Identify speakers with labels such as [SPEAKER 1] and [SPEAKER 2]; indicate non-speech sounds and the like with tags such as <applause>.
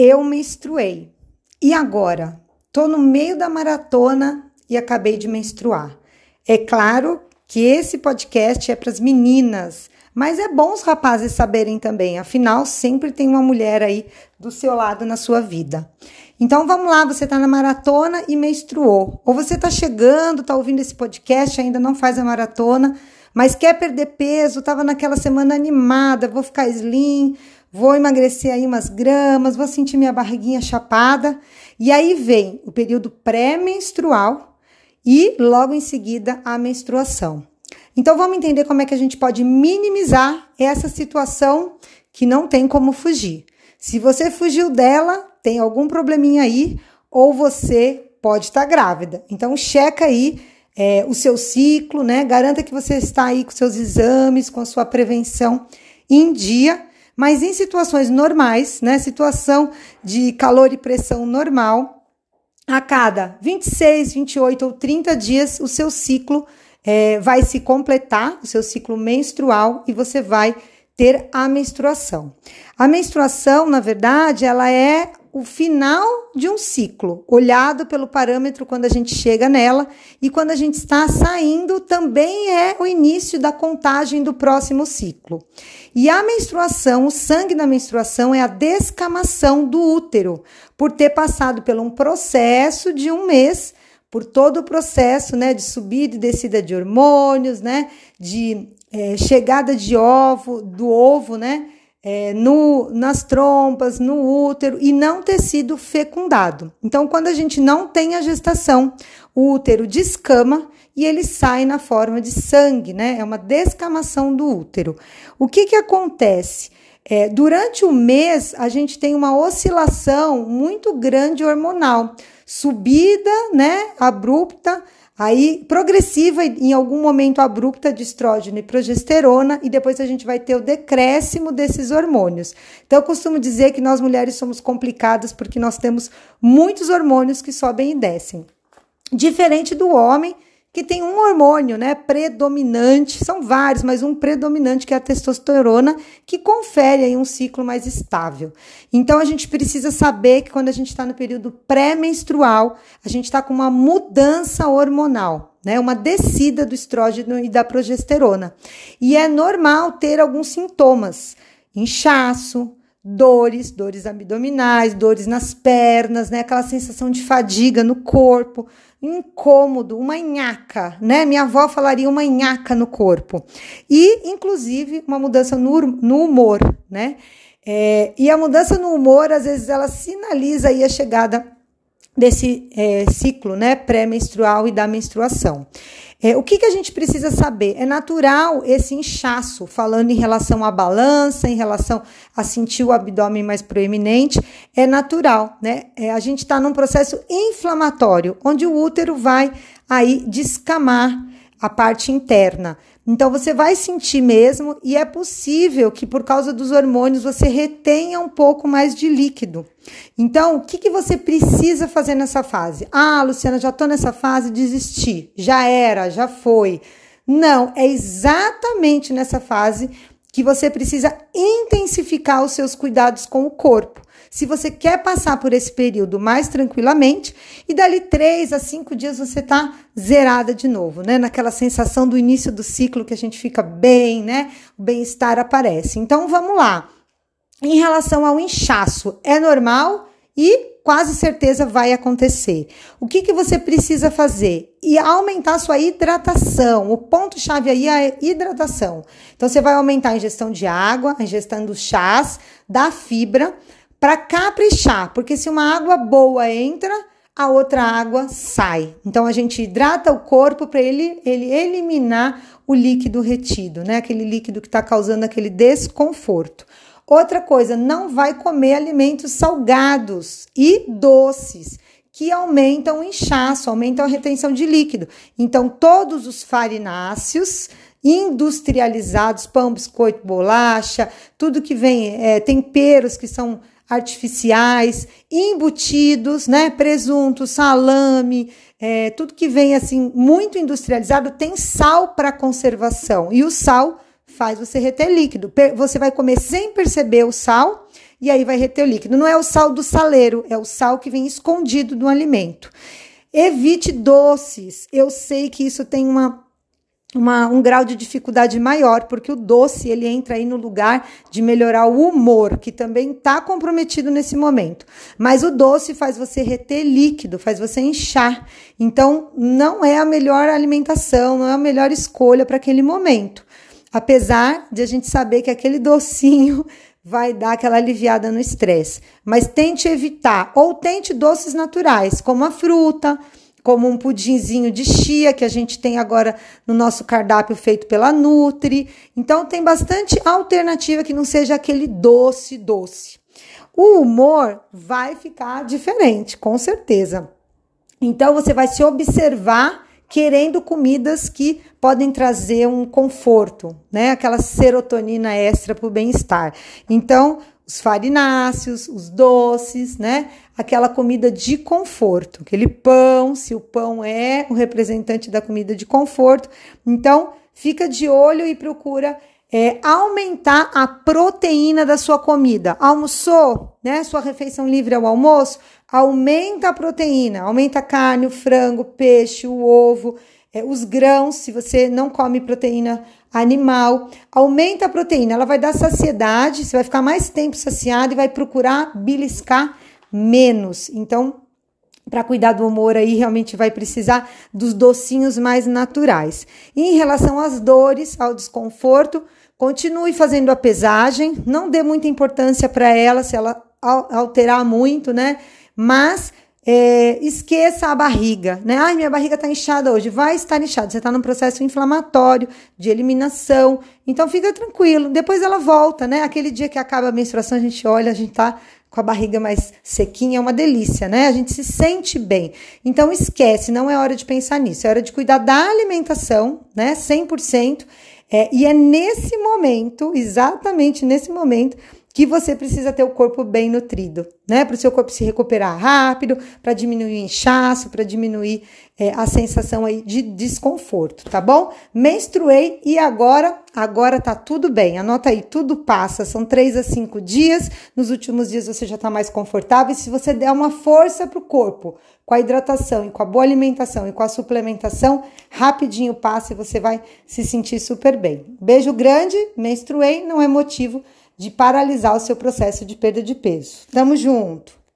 [SPEAKER 1] Eu menstruei. E agora? Tô no meio da maratona e acabei de menstruar. É claro que esse podcast é para as meninas, mas é bom os rapazes saberem também, afinal, sempre tem uma mulher aí do seu lado na sua vida. Então vamos lá, você está na maratona e menstruou. Ou você está chegando, está ouvindo esse podcast, ainda não faz a maratona, mas quer perder peso, estava naquela semana animada, vou ficar slim, vou emagrecer aí umas gramas, vou sentir minha barriguinha chapada. E aí vem o período pré-menstrual e logo em seguida a menstruação. Então vamos entender como é que a gente pode minimizar essa situação que não tem como fugir. Se você fugiu dela, tem algum probleminha aí, ou você pode estar grávida. Então checa aí é, o seu ciclo, né? Garanta que você está aí com seus exames, com a sua prevenção em dia mas em situações normais, né, situação de calor e pressão normal, a cada 26, 28 ou 30 dias, o seu ciclo é, vai se completar, o seu ciclo menstrual, e você vai ter a menstruação. A menstruação, na verdade, ela é o final de um ciclo, olhado pelo parâmetro quando a gente chega nela e quando a gente está saindo também é o início da contagem do próximo ciclo. E a menstruação, o sangue da menstruação é a descamação do útero, por ter passado por um processo de um mês, por todo o processo, né, de subida e descida de hormônios, né, de é, chegada de ovo, do ovo, né, é, no, nas trompas, no útero e não ter sido fecundado. Então, quando a gente não tem a gestação, o útero descama e ele sai na forma de sangue, né? É uma descamação do útero. O que, que acontece? É, durante o mês, a gente tem uma oscilação muito grande hormonal, subida, né, abrupta Aí, progressiva em algum momento abrupta de estrógeno e progesterona, e depois a gente vai ter o decréscimo desses hormônios. Então, eu costumo dizer que nós mulheres somos complicadas porque nós temos muitos hormônios que sobem e descem. Diferente do homem, que tem um hormônio, né, predominante, são vários, mas um predominante que é a testosterona, que confere aí um ciclo mais estável. Então a gente precisa saber que quando a gente está no período pré-menstrual, a gente está com uma mudança hormonal, né, uma descida do estrógeno e da progesterona. E é normal ter alguns sintomas, inchaço, dores, dores abdominais, dores nas pernas, né, aquela sensação de fadiga no corpo incômodo, uma nhaca, né? Minha avó falaria uma nhaca no corpo. E, inclusive, uma mudança no, no humor, né? É, e a mudança no humor, às vezes, ela sinaliza aí a chegada desse é, ciclo, né? Pré-menstrual e da menstruação. É, o que, que a gente precisa saber? É natural esse inchaço, falando em relação à balança, em relação a sentir o abdômen mais proeminente, é natural, né? É, a gente está num processo inflamatório, onde o útero vai aí descamar a parte interna. Então você vai sentir mesmo, e é possível que por causa dos hormônios você retenha um pouco mais de líquido. Então, o que, que você precisa fazer nessa fase? Ah, Luciana, já estou nessa fase, desisti. Já era, já foi. Não, é exatamente nessa fase que você precisa intensificar os seus cuidados com o corpo se você quer passar por esse período mais tranquilamente, e dali três a cinco dias você tá zerada de novo, né? Naquela sensação do início do ciclo que a gente fica bem, né? O bem-estar aparece. Então vamos lá. Em relação ao inchaço, é normal e quase certeza vai acontecer. O que, que você precisa fazer? E aumentar sua hidratação. O ponto-chave aí é a hidratação. Então, você vai aumentar a ingestão de água, a ingestão dos chás, da fibra, para caprichar, porque se uma água boa entra, a outra água sai. Então a gente hidrata o corpo para ele, ele eliminar o líquido retido, né? Aquele líquido que está causando aquele desconforto. Outra coisa, não vai comer alimentos salgados e doces que aumentam o inchaço, aumentam a retenção de líquido. Então, todos os farináceos industrializados, pão, biscoito, bolacha, tudo que vem, é, temperos que são artificiais, embutidos, né? Presunto, salame, é, tudo que vem assim muito industrializado tem sal para conservação e o sal faz você reter líquido. Você vai comer sem perceber o sal e aí vai reter o líquido. Não é o sal do saleiro, é o sal que vem escondido no alimento. Evite doces. Eu sei que isso tem uma uma, um grau de dificuldade maior, porque o doce ele entra aí no lugar de melhorar o humor, que também está comprometido nesse momento. Mas o doce faz você reter líquido, faz você inchar. Então, não é a melhor alimentação, não é a melhor escolha para aquele momento. Apesar de a gente saber que aquele docinho <laughs> vai dar aquela aliviada no estresse. Mas tente evitar, ou tente doces naturais, como a fruta como um pudinzinho de chia que a gente tem agora no nosso cardápio feito pela Nutri. Então tem bastante alternativa que não seja aquele doce doce. O humor vai ficar diferente, com certeza. Então você vai se observar querendo comidas que podem trazer um conforto, né? Aquela serotonina extra para o bem-estar. Então, os farináceos, os doces, né? Aquela comida de conforto, aquele pão, se o pão é o representante da comida de conforto. Então, fica de olho e procura é, aumentar a proteína da sua comida. Almoçou, né? Sua refeição livre ao almoço, aumenta a proteína, aumenta a carne, o frango, o peixe, o ovo, é, os grãos, se você não come proteína animal, aumenta a proteína, ela vai dar saciedade, você vai ficar mais tempo saciado e vai procurar beliscar menos. Então, para cuidar do humor aí, realmente vai precisar dos docinhos mais naturais. E em relação às dores, ao desconforto, continue fazendo a pesagem, não dê muita importância para ela se ela alterar muito, né? Mas é, esqueça a barriga, né? Ai, minha barriga está inchada hoje. Vai estar inchada. Você está num processo inflamatório, de eliminação. Então fica tranquilo. Depois ela volta, né? Aquele dia que acaba a menstruação, a gente olha, a gente tá com a barriga mais sequinha, é uma delícia, né? A gente se sente bem. Então esquece, não é hora de pensar nisso. É hora de cuidar da alimentação, né? 100%. É, e é nesse momento, exatamente nesse momento, que você precisa ter o corpo bem nutrido, né? Para o seu corpo se recuperar rápido, para diminuir o inchaço, para diminuir é, a sensação aí de desconforto, tá bom? Menstruei e agora, agora tá tudo bem. Anota aí, tudo passa. São três a cinco dias. Nos últimos dias você já tá mais confortável. E se você der uma força pro corpo, com a hidratação e com a boa alimentação e com a suplementação, rapidinho passa e você vai se sentir super bem. Beijo grande, menstruei, não é motivo de paralisar o seu processo de perda de peso. Tamo junto!